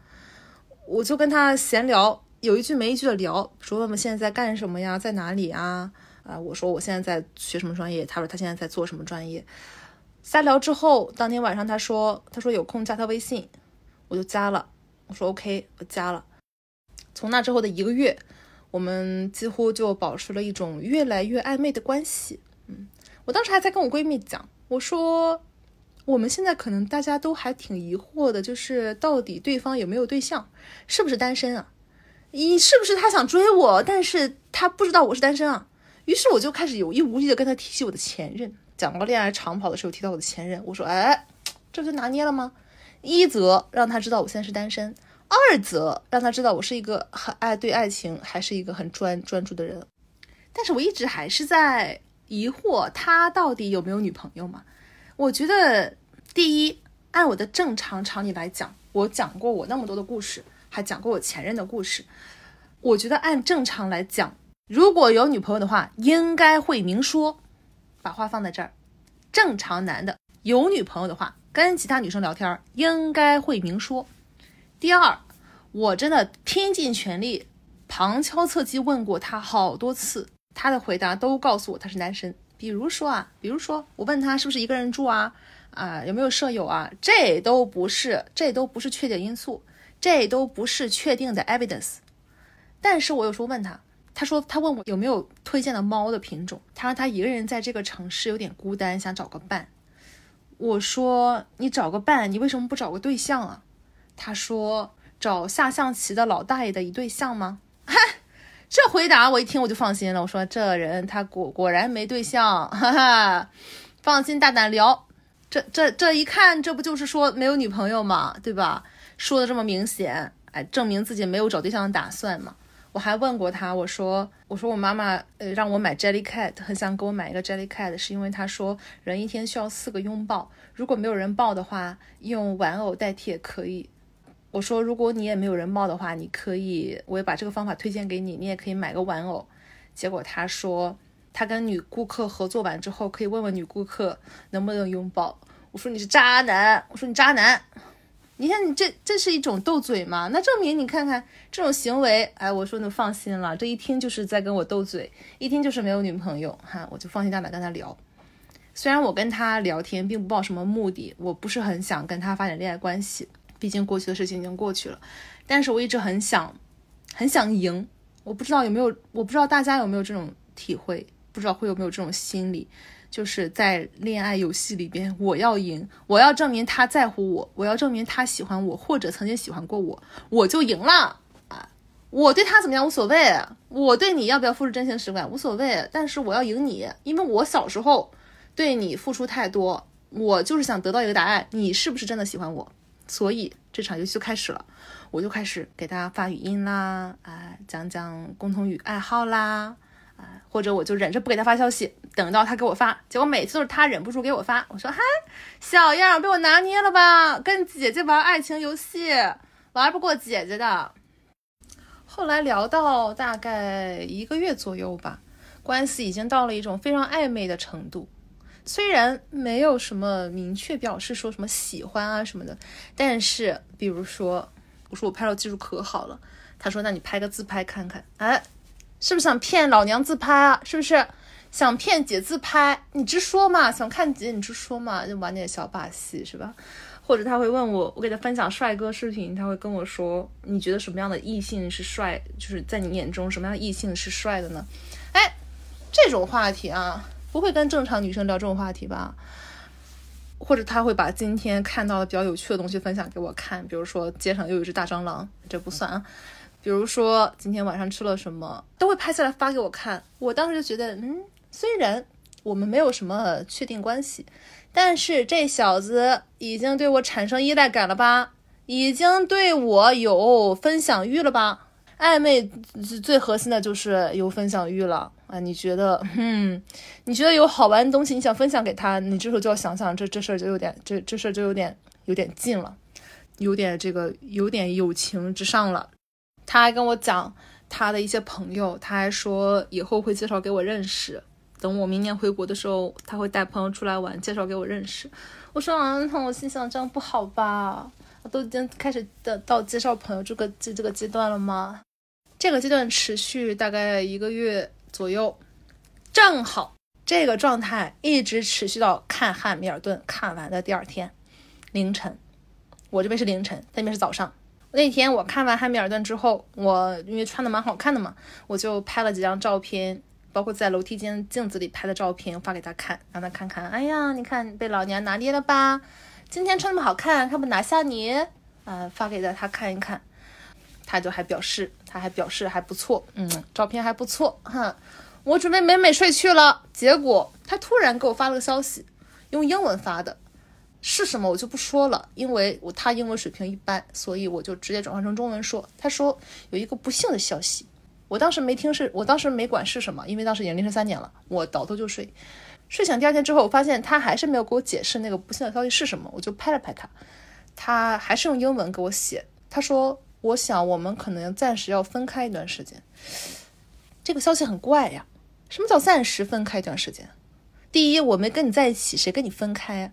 我就跟他闲聊，有一句没一句的聊，说问问现在在干什么呀，在哪里啊？啊，我说我现在在学什么专业，他说他现在在做什么专业。瞎聊之后，当天晚上他说他说有空加他微信，我就加了。我说 OK，我加了。从那之后的一个月，我们几乎就保持了一种越来越暧昧的关系。嗯，我当时还在跟我闺蜜讲，我说我们现在可能大家都还挺疑惑的，就是到底对方有没有对象，是不是单身啊？一是不是他想追我，但是他不知道我是单身啊？于是我就开始有意无意的跟他提起我的前任，讲到恋爱长跑的时候提到我的前任，我说，哎，这不就拿捏了吗？一则让他知道我现在是单身，二则让他知道我是一个很爱对爱情还是一个很专专注的人。但是我一直还是在疑惑他到底有没有女朋友嘛？我觉得第一，按我的正常常理来讲，我讲过我那么多的故事，还讲过我前任的故事，我觉得按正常来讲。如果有女朋友的话，应该会明说。把话放在这儿，正常男的有女朋友的话，跟其他女生聊天应该会明说。第二，我真的拼尽全力，旁敲侧击问过他好多次，他的回答都告诉我他是单身。比如说啊，比如说我问他是不是一个人住啊，啊有没有舍友啊，这都不是，这都不是确定因素，这都不是确定的 evidence。但是我有时候问他。他说：“他问我有没有推荐的猫的品种。他说他一个人在这个城市有点孤单，想找个伴。我说你找个伴，你为什么不找个对象啊？他说找下象棋的老大爷的一对象吗？哈，[LAUGHS] 这回答我一听我就放心了。我说这人他果果然没对象，哈哈，[LAUGHS] 放心大胆聊。这这这一看，这不就是说没有女朋友嘛，对吧？说的这么明显，哎，证明自己没有找对象的打算嘛。”我还问过他，我说，我说我妈妈呃让我买 Jellycat，很想给我买一个 Jellycat，是因为她说人一天需要四个拥抱，如果没有人抱的话，用玩偶代替也可以。我说如果你也没有人抱的话，你可以，我也把这个方法推荐给你，你也可以买个玩偶。结果他说他跟女顾客合作完之后，可以问问女顾客能不能拥抱。我说你是渣男，我说你渣男。你看，你这这是一种斗嘴吗？那证明你看看这种行为，哎，我说你放心了，这一听就是在跟我斗嘴，一听就是没有女朋友，哈，我就放心大胆跟他聊。虽然我跟他聊天并不抱什么目的，我不是很想跟他发展恋爱关系，毕竟过去的事情已经过去了，但是我一直很想，很想赢。我不知道有没有，我不知道大家有没有这种体会，不知道会有没有这种心理。就是在恋爱游戏里边，我要赢，我要证明他在乎我，我要证明他喜欢我，或者曾经喜欢过我，我就赢了啊！我对他怎么样无所谓，我对你要不要付出真情实感无所谓，但是我要赢你，因为我小时候对你付出太多，我就是想得到一个答案，你是不是真的喜欢我？所以这场游戏就开始了，我就开始给大家发语音啦，啊，讲讲共同语爱好啦。啊或者我就忍着不给他发消息，等到他给我发，结果每次都是他忍不住给我发。我说：“嗨，小样，被我拿捏了吧？跟姐姐玩爱情游戏，玩不过姐姐的。”后来聊到大概一个月左右吧，关系已经到了一种非常暧昧的程度。虽然没有什么明确表示说什么喜欢啊什么的，但是比如说，我说我拍照技术可好了，他说：“那你拍个自拍看看。”哎。是不是想骗老娘自拍啊？是不是想骗姐自拍？你直说嘛！想看姐你直说嘛！就玩点小把戏是吧？或者他会问我，我给他分享帅哥视频，他会跟我说，你觉得什么样的异性是帅？就是在你眼中什么样的异性是帅的呢？哎，这种话题啊，不会跟正常女生聊这种话题吧？或者他会把今天看到的比较有趣的东西分享给我看，比如说街上又有一只大蟑螂，这不算啊。比如说今天晚上吃了什么，都会拍下来发给我看。我当时就觉得，嗯，虽然我们没有什么确定关系，但是这小子已经对我产生依赖感了吧？已经对我有分享欲了吧？暧昧最最核心的就是有分享欲了啊！你觉得，嗯，你觉得有好玩的东西，你想分享给他，你这时候就要想想，这这事儿就有点，这这事儿就有点有点近了，有点这个有点友情之上了。他还跟我讲，他的一些朋友，他还说以后会介绍给我认识。等我明年回国的时候，他会带朋友出来玩，介绍给我认识。我说啊，我心想这样不好吧？都已经开始的到介绍朋友这个这这个阶段了吗？这个阶段持续大概一个月左右，正好这个状态一直持续到看汉密尔顿看完的第二天凌晨。我这边是凌晨，那边是早上。那天我看完汉密尔顿之后，我因为穿的蛮好看的嘛，我就拍了几张照片。包括在楼梯间镜子里拍的照片发给他看，让他看看。哎呀，你看被老娘拿捏了吧？今天穿那么好看，看不拿下你？啊，发给他看一看，他就还表示，他还表示还不错，嗯，照片还不错哈。我准备美美睡去了，结果他突然给我发了个消息，用英文发的，是什么我就不说了，因为我他英文水平一般，所以我就直接转换成中文说。他说有一个不幸的消息。我当时没听是，我当时没管是什么，因为当时已经凌晨三点了，我倒头就睡。睡醒第二天之后，我发现他还是没有给我解释那个不幸的消息是什么，我就拍了拍他，他还是用英文给我写。他说：“我想我们可能暂时要分开一段时间。”这个消息很怪呀，什么叫暂时分开一段时间？第一，我没跟你在一起，谁跟你分开？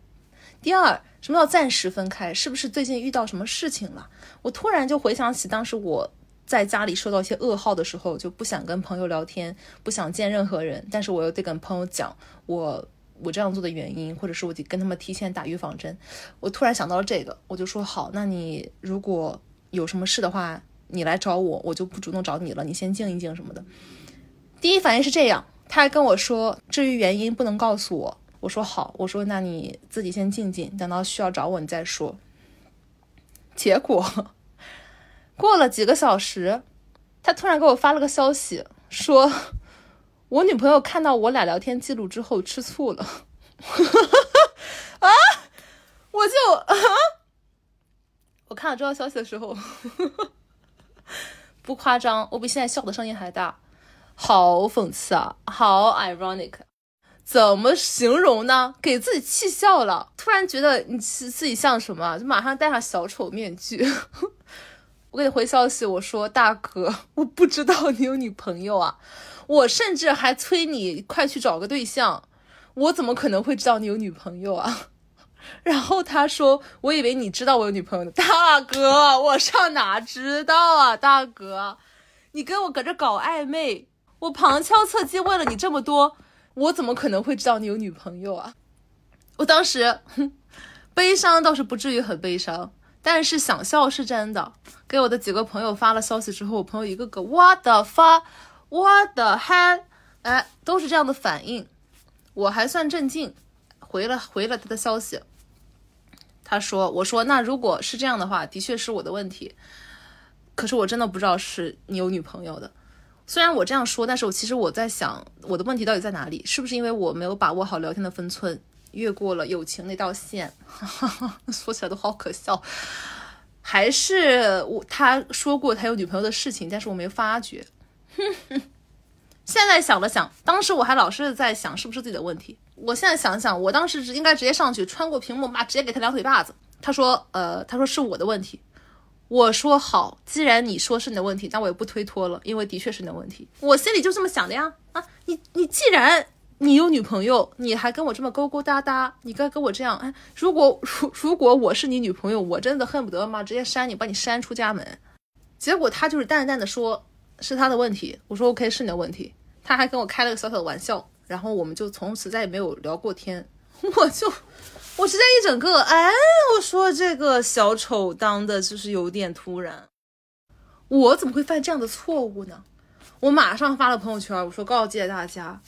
第二，什么叫暂时分开？是不是最近遇到什么事情了？我突然就回想起当时我。在家里收到一些噩耗的时候，就不想跟朋友聊天，不想见任何人。但是我又得跟朋友讲我我这样做的原因，或者是我得跟他们提前打预防针。我突然想到了这个，我就说好，那你如果有什么事的话，你来找我，我就不主动找你了，你先静一静什么的。第一反应是这样，他还跟我说，至于原因不能告诉我。我说好，我说那你自己先静静，等到需要找我你再说。结果。过了几个小时，他突然给我发了个消息，说我女朋友看到我俩聊天记录之后吃醋了。[LAUGHS] 啊！我就啊！[LAUGHS] 我看到这条消息的时候，[LAUGHS] 不夸张，我比现在笑的声音还大，好讽刺啊，好 ironic，怎么形容呢？给自己气笑了，突然觉得你自自己像什么，就马上戴上小丑面具。我给你回消息，我说大哥，[LAUGHS] 我不知道你有女朋友啊，我甚至还催你快去找个对象，我怎么可能会知道你有女朋友啊？[LAUGHS] 然后他说，我以为你知道我有女朋友呢，大哥，我上哪知道啊？大哥，你跟我搁这搞暧昧，我旁敲侧击问了你这么多，我怎么可能会知道你有女朋友啊？我当时哼悲伤倒是不至于很悲伤。但是想笑是真的。给我的几个朋友发了消息之后，我朋友一个个 What the fuck，What the hell，哎，都是这样的反应。我还算镇静，回了回了他的消息。他说：“我说那如果是这样的话，的确是我的问题。可是我真的不知道是你有女朋友的。虽然我这样说，但是我其实我在想，我的问题到底在哪里？是不是因为我没有把握好聊天的分寸？”越过了友情那道线，[LAUGHS] 说起来都好可笑。还是我他说过他有女朋友的事情，但是我没发觉。[LAUGHS] 现在想了想，当时我还老是在想是不是自己的问题。我现在想想，我当时应该直接上去穿过屏幕，妈直接给他两腿巴子。他说，呃，他说是我的问题。我说好，既然你说是你的问题，那我也不推脱了，因为的确是你的问题。我心里就这么想的呀。啊，你你既然。你有女朋友，你还跟我这么勾勾搭搭，你该跟我这样哎？如果如 [LAUGHS] 如果我是你女朋友，我真的恨不得嘛直接删你，把你删出家门。结果他就是淡淡的说，是他的问题。我说 OK，是你的问题。他还跟我开了个小小的玩笑，然后我们就从此再也没有聊过天。[LAUGHS] 我就我直接一整个哎，我说这个小丑当的就是有点突然，我怎么会犯这样的错误呢？我马上发了朋友圈，我说告诫大家。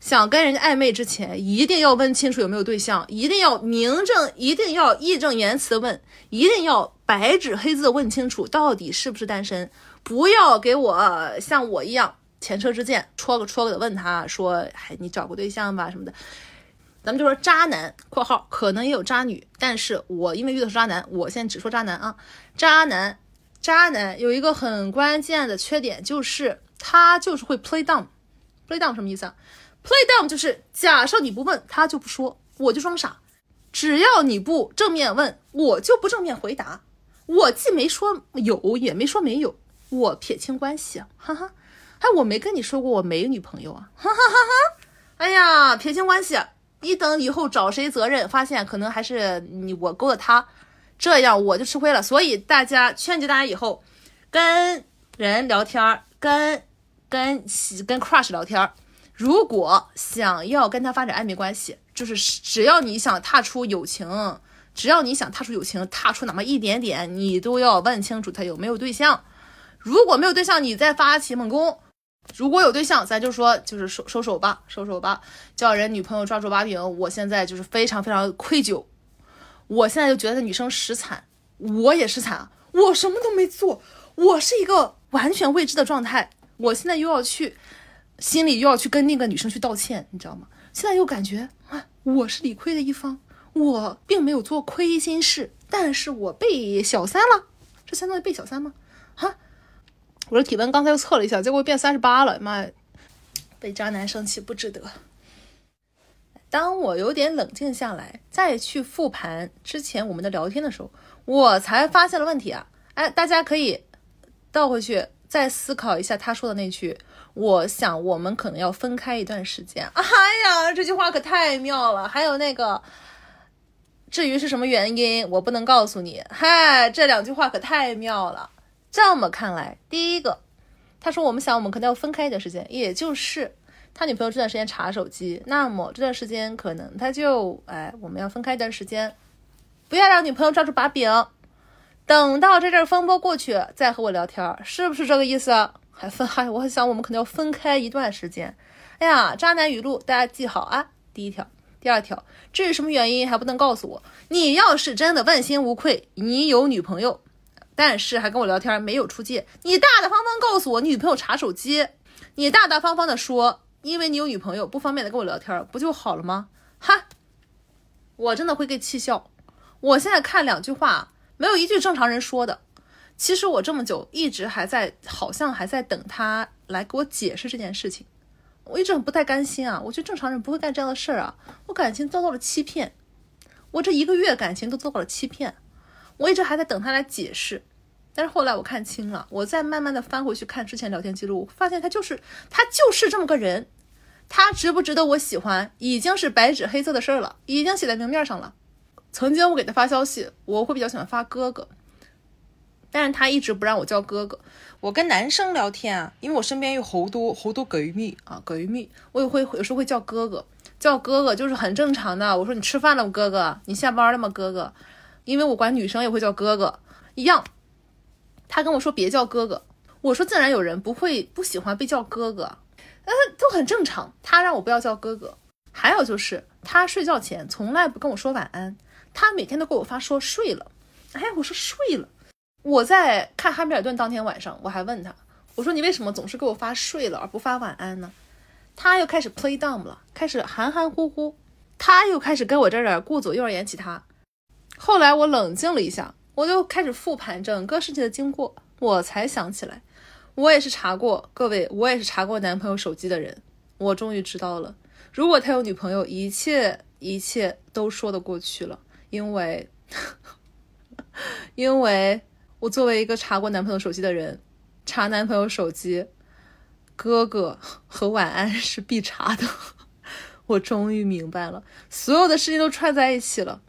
想跟人家暧昧之前，一定要问清楚有没有对象，一定要明正，一定要义正言辞的问，一定要白纸黑字的问清楚到底是不是单身，不要给我像我一样前车之鉴，戳个戳个的问他说，哎，你找过对象吧什么的，咱们就说渣男（括号可能也有渣女），但是我因为遇到是渣男，我现在只说渣男啊，渣男，渣男有一个很关键的缺点，就是他就是会 play dumb，play dumb 什么意思啊？？Play dumb 就是假设你不问他就不说，我就装傻。只要你不正面问，我就不正面回答。我既没说有，也没说没有，我撇清关系，哈哈，哎，我没跟你说过我没女朋友啊，哈哈哈哈，哎呀，撇清关系，一等以后找谁责任，发现可能还是你我勾的他，这样我就吃亏了。所以大家劝诫大家以后跟人聊天儿，跟跟跟 crush 聊天儿，如果想要跟他发展暧昧关系，就是只要你想踏出友情。只要你想踏出友情，踏出哪么一点点，你都要问清楚他有没有对象。如果没有对象，你再发起猛攻；如果有对象，咱就说就是收收手吧，收手吧，叫人女朋友抓住把柄。我现在就是非常非常愧疚，我现在就觉得女生实惨，我也实惨，我什么都没做，我是一个完全未知的状态。我现在又要去，心里又要去跟那个女生去道歉，你知道吗？现在又感觉啊，我是理亏的一方。我并没有做亏心事，但是我被小三了，这相当于被小三吗？哈，我的体温刚才又测了一下，结果变三十八了，妈呀，被渣男生气不值得。当我有点冷静下来，再去复盘之前我们的聊天的时候，我才发现了问题啊！哎，大家可以倒回去再思考一下他说的那句：“我想我们可能要分开一段时间。[LAUGHS] ”哎呀，这句话可太妙了！还有那个。至于是什么原因，我不能告诉你。嗨，这两句话可太妙了。这么看来，第一个，他说我们想我们可能要分开一段时间，也就是他女朋友这段时间查手机，那么这段时间可能他就哎，我们要分开一段时间，不要让女朋友抓住把柄，等到这阵风波过去再和我聊天，是不是这个意思？还分嗨，我还想我们可能要分开一段时间。哎呀，渣男语录大家记好啊，第一条。第二条，至于什么原因还不能告诉我。你要是真的问心无愧，你有女朋友，但是还跟我聊天没有出界，你大大方方告诉我你女朋友查手机，你大大方方的说，因为你有女朋友不方便的跟我聊天，不就好了吗？哈，我真的会给气笑。我现在看两句话，没有一句正常人说的。其实我这么久一直还在，好像还在等他来给我解释这件事情。我一直很不太甘心啊！我觉得正常人不会干这样的事儿啊！我感情遭到了欺骗，我这一个月感情都遭到了欺骗，我一直还在等他来解释，但是后来我看清了，我再慢慢的翻回去看之前聊天记录，发现他就是他就是这么个人，他值不值得我喜欢已经是白纸黑字的事儿了，已经写在明面上了。曾经我给他发消息，我会比较喜欢发哥哥。但是他一直不让我叫哥哥。我跟男生聊天啊，因为我身边有好多好多闺蜜啊，闺蜜，我也会有时候会叫哥哥，叫哥哥就是很正常的。我说你吃饭了吗，哥哥？你下班了吗，哥哥？因为我管女生也会叫哥哥一样。他跟我说别叫哥哥，我说自然有人不会不喜欢被叫哥哥，呃，都很正常。他让我不要叫哥哥。还有就是他睡觉前从来不跟我说晚安，他每天都给我发说睡了。哎，我说睡了。我在看《汉密尔顿》当天晚上，我还问他，我说你为什么总是给我发睡了而不发晚安呢？他又开始 play dumb 了，开始含含糊糊，他又开始跟我这儿顾左右而言其他。后来我冷静了一下，我就开始复盘整个事情的经过，我才想起来，我也是查过，各位，我也是查过男朋友手机的人，我终于知道了，如果他有女朋友，一切一切都说得过去了，因为，[LAUGHS] 因为。我作为一个查过男朋友手机的人，查男朋友手机，哥哥和晚安是必查的。[LAUGHS] 我终于明白了，所有的事情都串在一起了。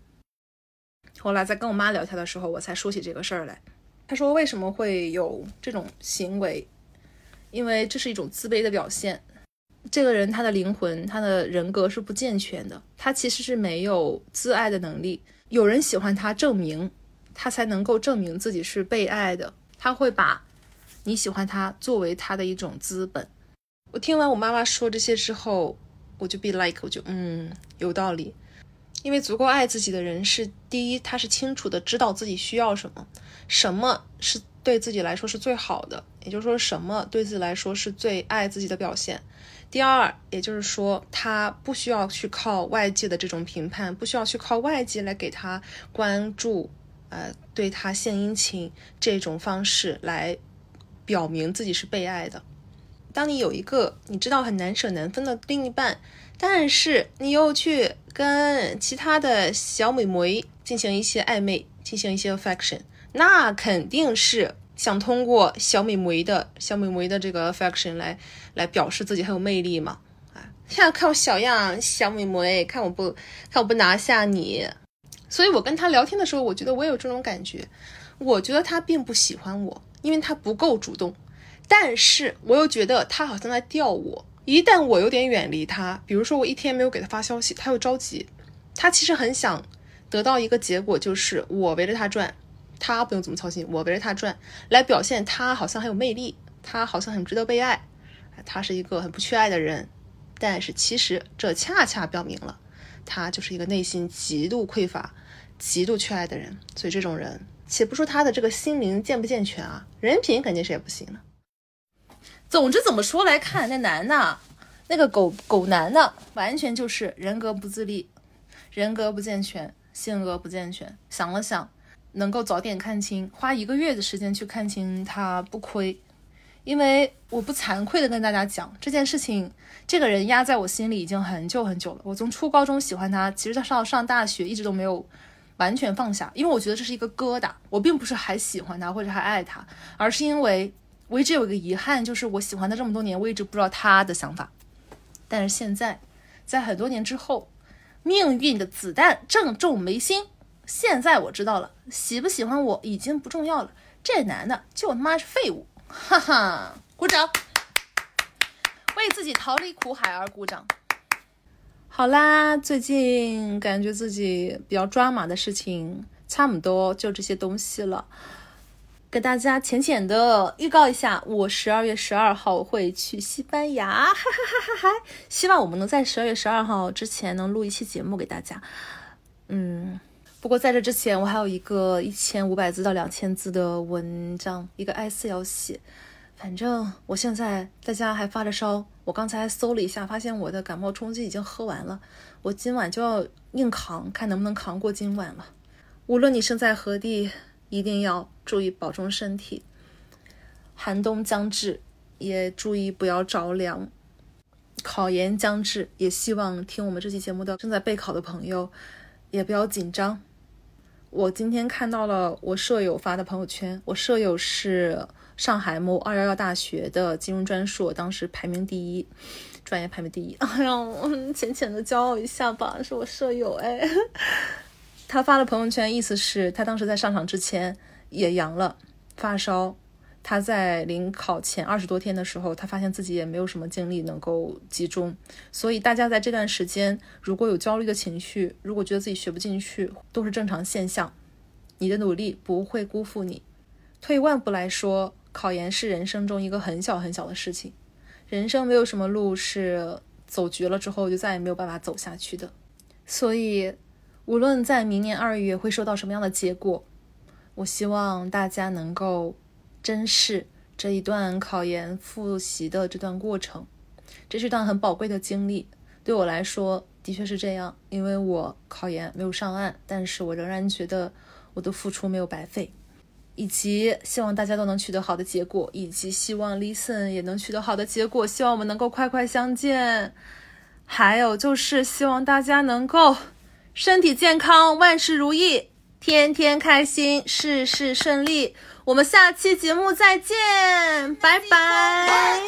后来在跟我妈聊天的时候，我才说起这个事儿来。她说为什么会有这种行为？因为这是一种自卑的表现。这个人他的灵魂、他的人格是不健全的，他其实是没有自爱的能力。有人喜欢他，证明。他才能够证明自己是被爱的，他会把你喜欢他作为他的一种资本。我听完我妈妈说这些之后，我就 be like，我就嗯有道理。因为足够爱自己的人是第一，他是清楚的知道自己需要什么，什么是对自己来说是最好的，也就是说什么对自己来说是最爱自己的表现。第二，也就是说他不需要去靠外界的这种评判，不需要去靠外界来给他关注。呃，对他献殷勤这种方式来表明自己是被爱的。当你有一个你知道很难舍难分的另一半，但是你又去跟其他的小美眉进行一些暧昧，进行一些 affection，那肯定是想通过小美眉的小美眉的这个 affection 来来表示自己很有魅力嘛？啊，现在看我小样，小美眉，看我不看我不拿下你。所以我跟他聊天的时候，我觉得我有这种感觉，我觉得他并不喜欢我，因为他不够主动。但是我又觉得他好像在吊我，一旦我有点远离他，比如说我一天没有给他发消息，他又着急。他其实很想得到一个结果，就是我围着他转。他不用怎么操心，我围着他转，来表现他好像很有魅力，他好像很值得被爱，他是一个很不缺爱的人。但是其实这恰恰表明了，他就是一个内心极度匮乏、极度缺爱的人。所以这种人，且不说他的这个心灵健不健全啊，人品肯定是也不行的。总之怎么说来看，那男的，那个狗狗男的，完全就是人格不自立，人格不健全，性格不健全。想了想。能够早点看清，花一个月的时间去看清他不亏，因为我不惭愧的跟大家讲这件事情，这个人压在我心里已经很久很久了。我从初高中喜欢他，其实他上上大学一直都没有完全放下，因为我觉得这是一个疙瘩。我并不是还喜欢他或者还爱他，而是因为我一直有一个遗憾，就是我喜欢他这么多年，我一直不知道他的想法。但是现在，在很多年之后，命运的子弹正中眉心。现在我知道了，喜不喜欢我已经不重要了。这男的就他妈是废物，哈哈！鼓掌，为自己逃离苦海而鼓掌。好啦，最近感觉自己比较抓马的事情，差不多就这些东西了。给大家浅浅的预告一下，我十二月十二号会去西班牙，哈哈哈哈哈！希望我们能在十二月十二号之前能录一期节目给大家。嗯。不过在这之前，我还有一个一千五百字到两千字的文章，一个 I 四要写。反正我现在在家还发着烧，我刚才搜了一下，发现我的感冒冲剂已经喝完了。我今晚就要硬扛，看能不能扛过今晚了。无论你身在何地，一定要注意保重身体。寒冬将至，也注意不要着凉。考研将至，也希望听我们这期节目的正在备考的朋友，也不要紧张。我今天看到了我舍友发的朋友圈，我舍友是上海某二幺幺大学的金融专硕，当时排名第一，专业排名第一。[LAUGHS] 哎呀，我浅浅的骄傲一下吧，是我舍友哎。他发了朋友圈，意思是他当时在上场之前也阳了，发烧。他在临考前二十多天的时候，他发现自己也没有什么精力能够集中，所以大家在这段时间如果有焦虑的情绪，如果觉得自己学不进去，都是正常现象。你的努力不会辜负你。退一万步来说，考研是人生中一个很小很小的事情，人生没有什么路是走绝了之后就再也没有办法走下去的。所以，无论在明年二月会收到什么样的结果，我希望大家能够。珍视这一段考研复习的这段过程，这是一段很宝贵的经历。对我来说，的确是这样，因为我考研没有上岸，但是我仍然觉得我的付出没有白费。以及希望大家都能取得好的结果，以及希望 Listen 也能取得好的结果。希望我们能够快快相见。还有就是希望大家能够身体健康，万事如意，天天开心，事事顺利。我们下期节目再见，拜拜。